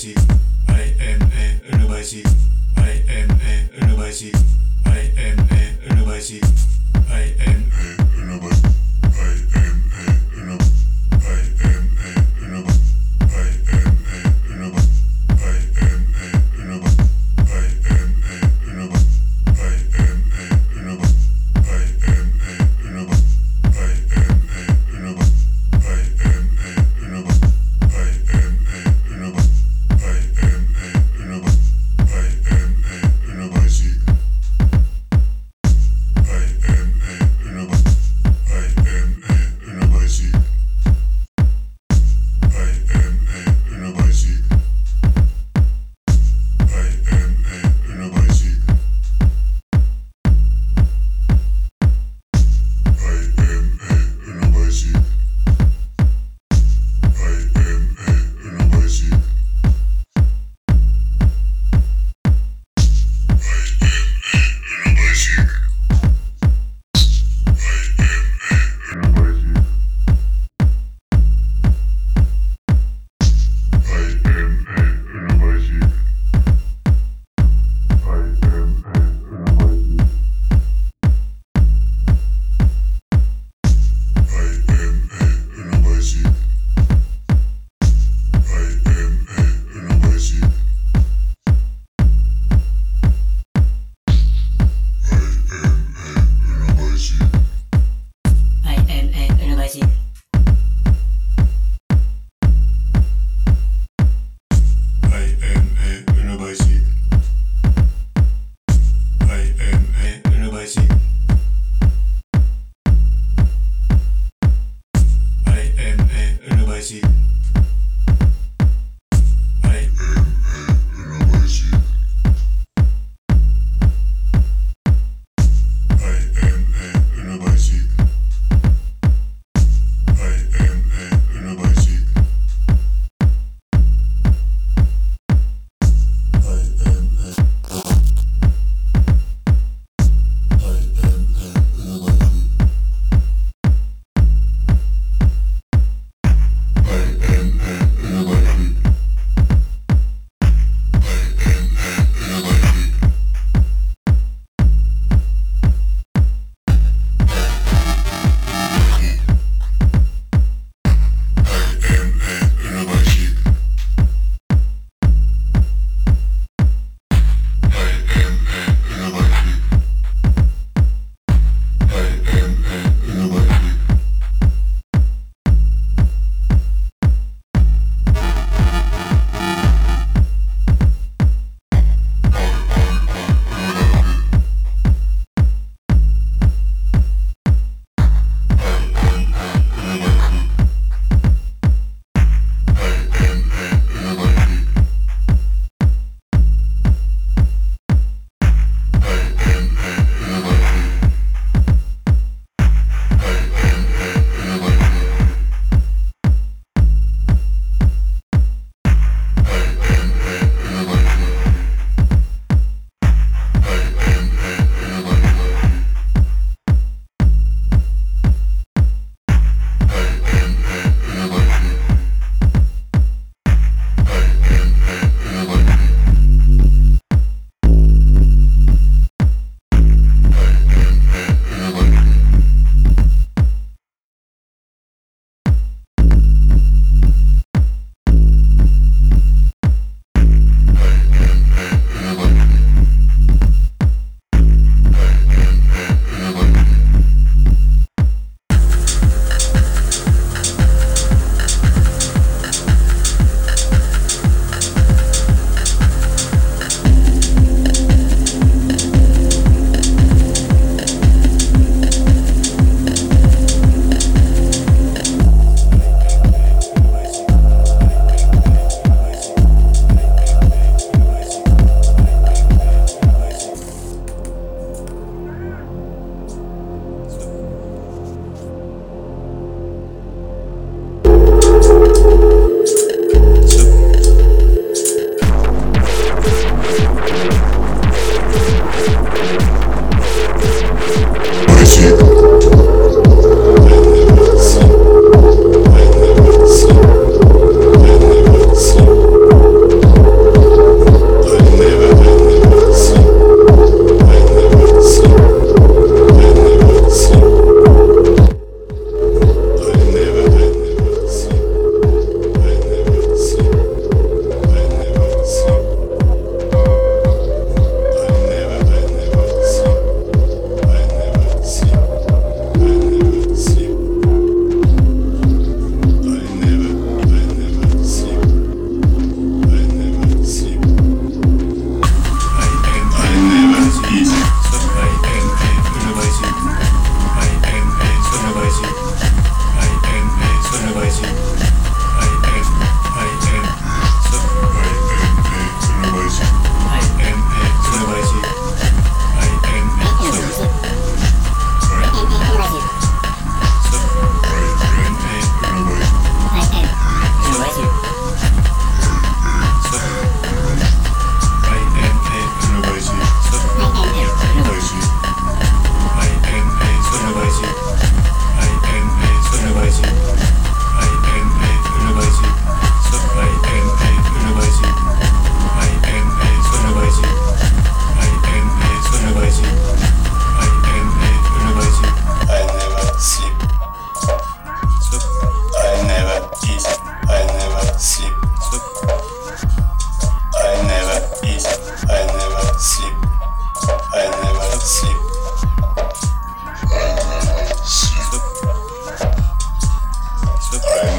し、IMA うるばいし、IMA うるばいし、IMA うるばいし、IMA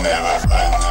never find them.